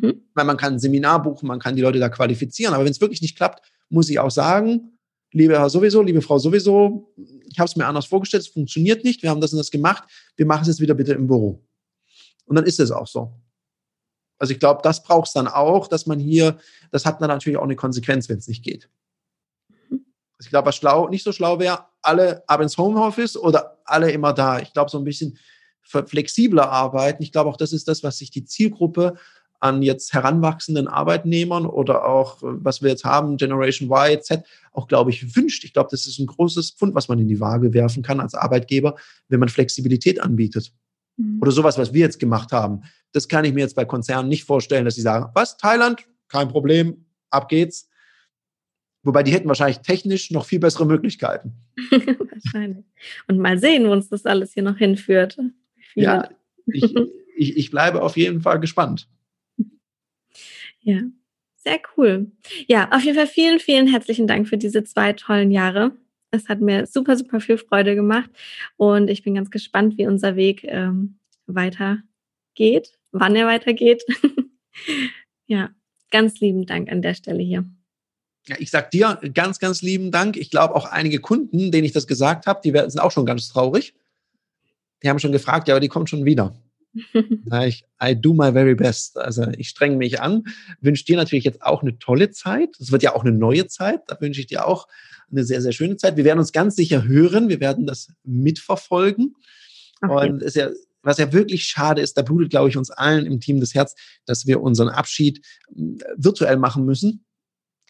Mhm. Weil man kann ein Seminar buchen, man kann die Leute da qualifizieren, aber wenn es wirklich nicht klappt, muss ich auch sagen, liebe Herr sowieso, liebe Frau sowieso, ich habe es mir anders vorgestellt, es funktioniert nicht, wir haben das und das gemacht, wir machen es jetzt wieder bitte im Büro. Und dann ist es auch so. Also ich glaube, das braucht es dann auch, dass man hier, das hat dann natürlich auch eine Konsequenz, wenn es nicht geht. Mhm. Also ich glaube, was schlau, nicht so schlau wäre, alle ab ins Homeoffice oder alle immer da. Ich glaube, so ein bisschen flexibler arbeiten. Ich glaube auch, das ist das, was sich die Zielgruppe an jetzt heranwachsenden Arbeitnehmern oder auch, was wir jetzt haben, Generation Y, Z, auch, glaube ich, wünscht. Ich glaube, das ist ein großes Pfund, was man in die Waage werfen kann als Arbeitgeber, wenn man Flexibilität anbietet. Mhm. Oder sowas, was wir jetzt gemacht haben. Das kann ich mir jetzt bei Konzernen nicht vorstellen, dass sie sagen, was, Thailand? Kein Problem, ab geht's. Wobei die hätten wahrscheinlich technisch noch viel bessere Möglichkeiten. *laughs* wahrscheinlich. Und mal sehen, wo uns das alles hier noch hinführt. Ja, ich, ich, ich bleibe auf jeden Fall gespannt. Ja, sehr cool. Ja, auf jeden Fall vielen, vielen herzlichen Dank für diese zwei tollen Jahre. Es hat mir super, super viel Freude gemacht und ich bin ganz gespannt, wie unser Weg ähm, weitergeht, wann er weitergeht. *laughs* ja, ganz lieben Dank an der Stelle hier. Ja, ich sag dir ganz, ganz lieben Dank. Ich glaube auch einige Kunden, denen ich das gesagt habe, die sind auch schon ganz traurig. Die haben schon gefragt, ja, aber die kommen schon wieder. *laughs* ich, I do my very best. Also ich strenge mich an, wünsche dir natürlich jetzt auch eine tolle Zeit. Es wird ja auch eine neue Zeit. Da wünsche ich dir auch eine sehr, sehr schöne Zeit. Wir werden uns ganz sicher hören. Wir werden das mitverfolgen. Okay. Und es ist ja, was ja wirklich schade ist, da blutet, glaube ich, uns allen im Team das Herz, dass wir unseren Abschied virtuell machen müssen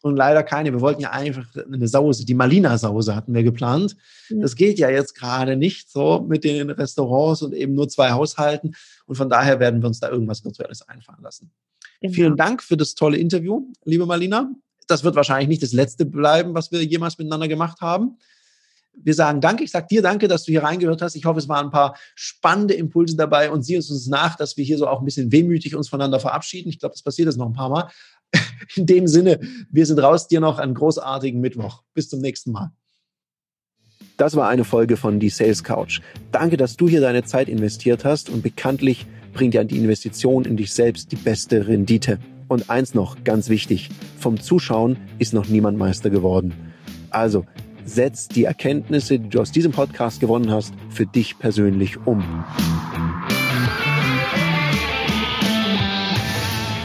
und leider keine. Wir wollten ja einfach eine Sause, die Malina-Sause hatten wir geplant. Das geht ja jetzt gerade nicht so mit den Restaurants und eben nur zwei Haushalten. Und von daher werden wir uns da irgendwas Virtuelles einfallen lassen. Genau. Vielen Dank für das tolle Interview, liebe Malina. Das wird wahrscheinlich nicht das letzte bleiben, was wir jemals miteinander gemacht haben. Wir sagen Danke. Ich sage dir Danke, dass du hier reingehört hast. Ich hoffe, es waren ein paar spannende Impulse dabei und sieh uns nach, dass wir hier so auch ein bisschen wehmütig uns voneinander verabschieden. Ich glaube, das passiert jetzt noch ein paar Mal. *laughs* in dem Sinne, wir sind raus. Dir noch einen großartigen Mittwoch. Bis zum nächsten Mal. Das war eine Folge von Die Sales Couch. Danke, dass du hier deine Zeit investiert hast und bekanntlich bringt ja die Investition in dich selbst die beste Rendite. Und eins noch, ganz wichtig, vom Zuschauen ist noch niemand Meister geworden. Also, setz die Erkenntnisse, die du aus diesem Podcast gewonnen hast, für dich persönlich um.